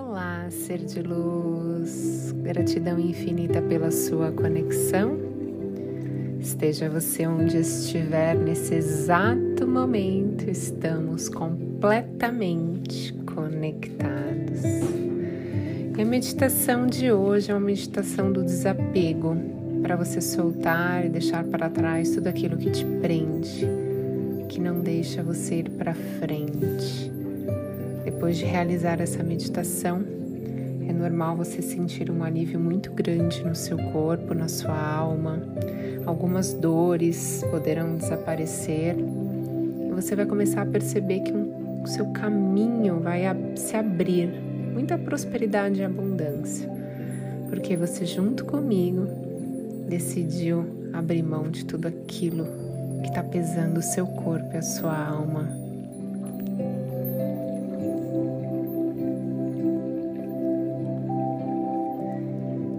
Olá, ser de luz, gratidão infinita pela sua conexão. Esteja você onde estiver nesse exato momento, estamos completamente conectados. E a meditação de hoje é uma meditação do desapego, para você soltar e deixar para trás tudo aquilo que te prende, que não deixa você ir para frente. Depois de realizar essa meditação, é normal você sentir um alívio muito grande no seu corpo, na sua alma. Algumas dores poderão desaparecer e você vai começar a perceber que o seu caminho vai se abrir, muita prosperidade e abundância, porque você, junto comigo, decidiu abrir mão de tudo aquilo que está pesando o seu corpo e a sua alma.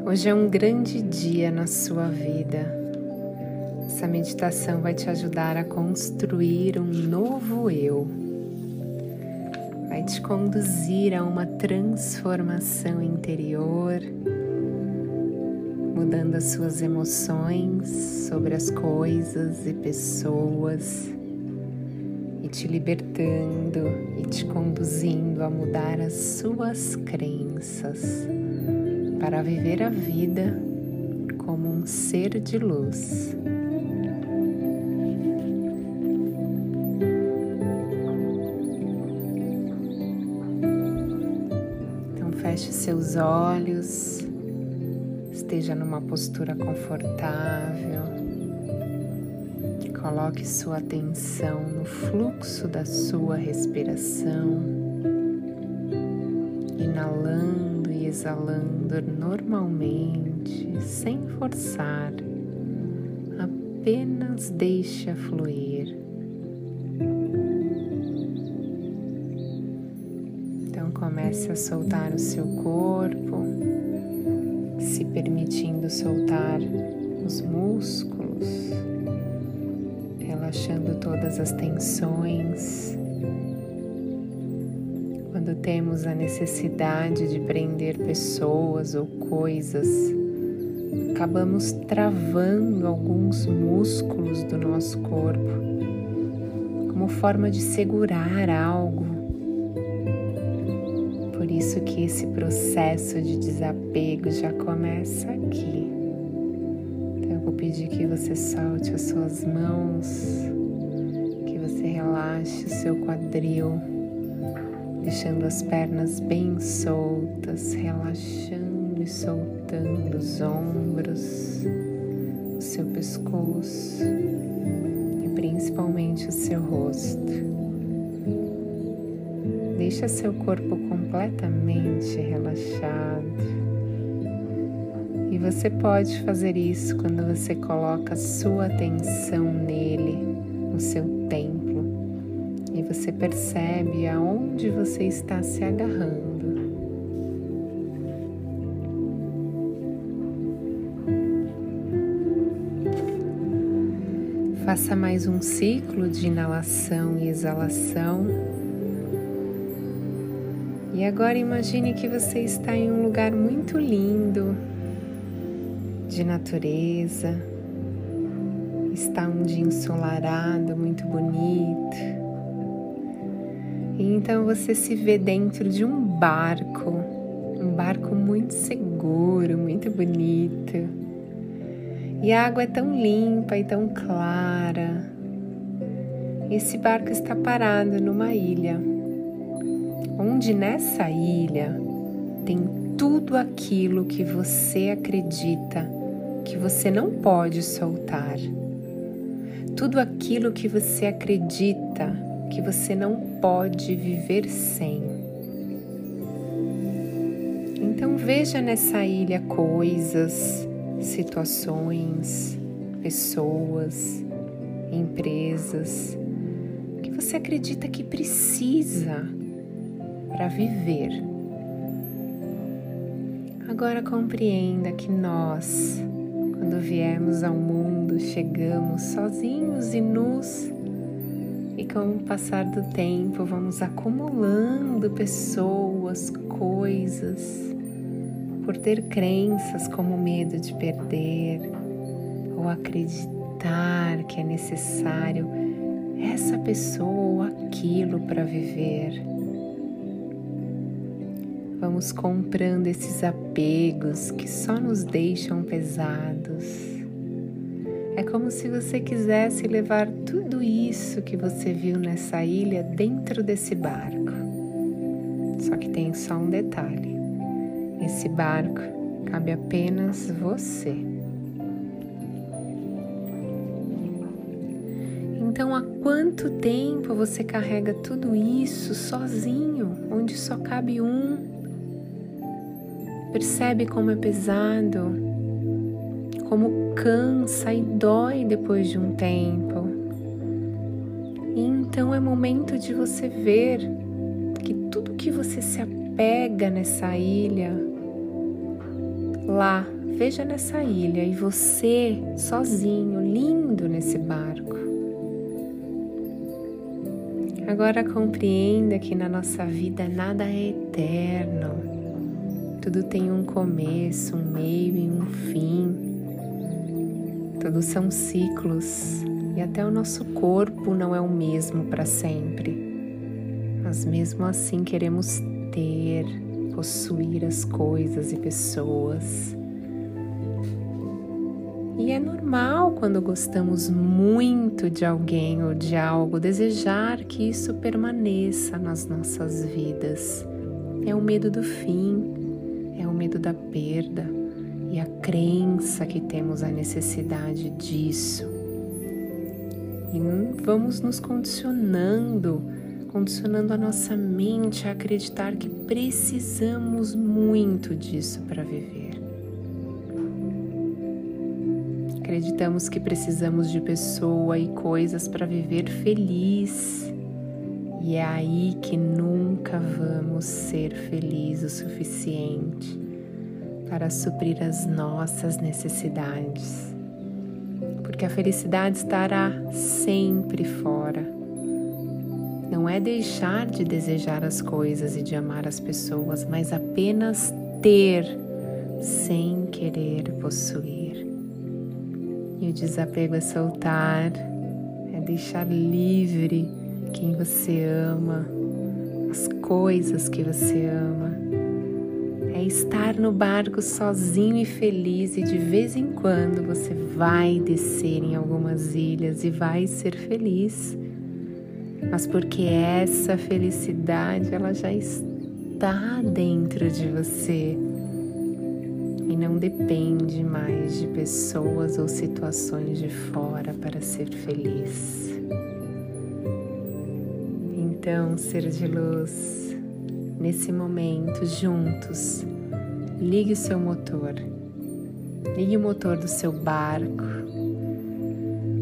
Hoje é um grande dia na sua vida. Essa meditação vai te ajudar a construir um novo eu. Vai te conduzir a uma transformação interior, mudando as suas emoções sobre as coisas e pessoas e te libertando e te conduzindo a mudar as suas crenças para viver a vida como um ser de luz. Então feche seus olhos, esteja numa postura confortável. Coloque sua atenção no fluxo da sua respiração, inalando exalando normalmente, sem forçar, apenas deixa fluir. Então comece a soltar o seu corpo, se permitindo soltar os músculos, relaxando todas as tensões quando temos a necessidade de prender pessoas ou coisas, acabamos travando alguns músculos do nosso corpo como forma de segurar algo. Por isso que esse processo de desapego já começa aqui. Então eu vou pedir que você solte as suas mãos, que você relaxe o seu quadril deixando as pernas bem soltas, relaxando e soltando os ombros, o seu pescoço e principalmente o seu rosto. Deixa seu corpo completamente relaxado. E você pode fazer isso quando você coloca sua atenção nele, no seu tempo você percebe aonde você está se agarrando. Faça mais um ciclo de inalação e exalação. E agora imagine que você está em um lugar muito lindo, de natureza. Está um dia ensolarado, muito bonito. E então você se vê dentro de um barco, um barco muito seguro, muito bonito. E a água é tão limpa e tão clara. Esse barco está parado numa ilha, onde nessa ilha tem tudo aquilo que você acredita que você não pode soltar. Tudo aquilo que você acredita que você não pode viver sem. Então veja nessa ilha coisas, situações, pessoas, empresas que você acredita que precisa para viver. Agora compreenda que nós, quando viemos ao mundo, chegamos sozinhos e nus e com o passar do tempo, vamos acumulando pessoas coisas, por ter crenças como medo de perder ou acreditar que é necessário essa pessoa ou aquilo para viver. Vamos comprando esses apegos que só nos deixam pesados. É como se você quisesse levar tudo isso que você viu nessa ilha dentro desse barco. Só que tem só um detalhe: esse barco cabe apenas você. Então, há quanto tempo você carrega tudo isso sozinho, onde só cabe um? Percebe como é pesado, como cansa e dói depois de um tempo. E então é momento de você ver que tudo que você se apega nessa ilha, lá, veja nessa ilha e você sozinho, lindo nesse barco. Agora compreenda que na nossa vida nada é eterno. Tudo tem um começo, um meio e um fim. Todos são ciclos e até o nosso corpo não é o mesmo para sempre. Mas mesmo assim queremos ter, possuir as coisas e pessoas e é normal quando gostamos muito de alguém ou de algo desejar que isso permaneça nas nossas vidas. É o medo do fim, é o medo da perda e a crença que temos a necessidade disso. E vamos nos condicionando, condicionando a nossa mente a acreditar que precisamos muito disso para viver. Acreditamos que precisamos de pessoa e coisas para viver feliz. E é aí que nunca vamos ser felizes o suficiente para suprir as nossas necessidades. Porque a felicidade estará sempre fora. Não é deixar de desejar as coisas e de amar as pessoas, mas apenas ter sem querer possuir. E o desapego é soltar, é deixar livre quem você ama, as coisas que você ama. É estar no barco sozinho e feliz e de vez em quando você vai descer em algumas ilhas e vai ser feliz. Mas porque essa felicidade ela já está dentro de você e não depende mais de pessoas ou situações de fora para ser feliz. Então, ser de luz, nesse momento, juntos, ligue o seu motor, ligue o motor do seu barco.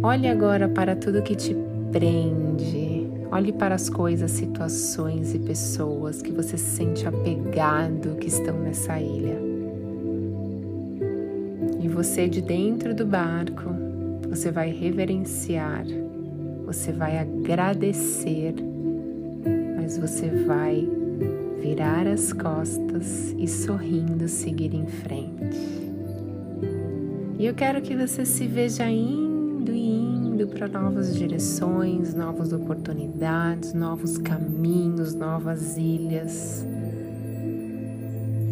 Olhe agora para tudo que te prende. Olhe para as coisas, situações e pessoas que você se sente apegado que estão nessa ilha. E você de dentro do barco, você vai reverenciar, você vai agradecer, mas você vai virar as costas e sorrindo seguir em frente. E eu quero que você se veja indo e indo para novas direções, novas oportunidades, novos caminhos, novas ilhas.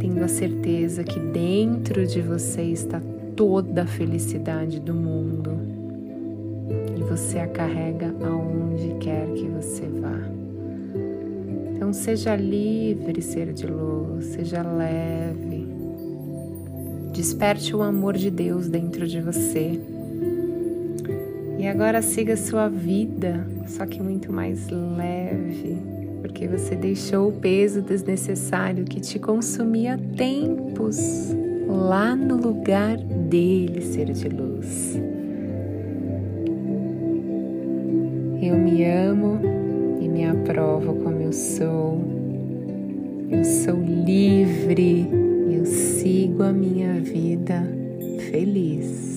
Tendo a certeza que dentro de você está toda a felicidade do mundo e você a carrega aonde quer que você vá. Seja livre, ser de luz, seja leve. Desperte o amor de Deus dentro de você. E agora siga sua vida, só que muito mais leve, porque você deixou o peso desnecessário que te consumia tempos lá no lugar dele, ser de luz. Eu me amo e me aprovo como eu sou. Eu sou livre, eu sigo a minha vida feliz.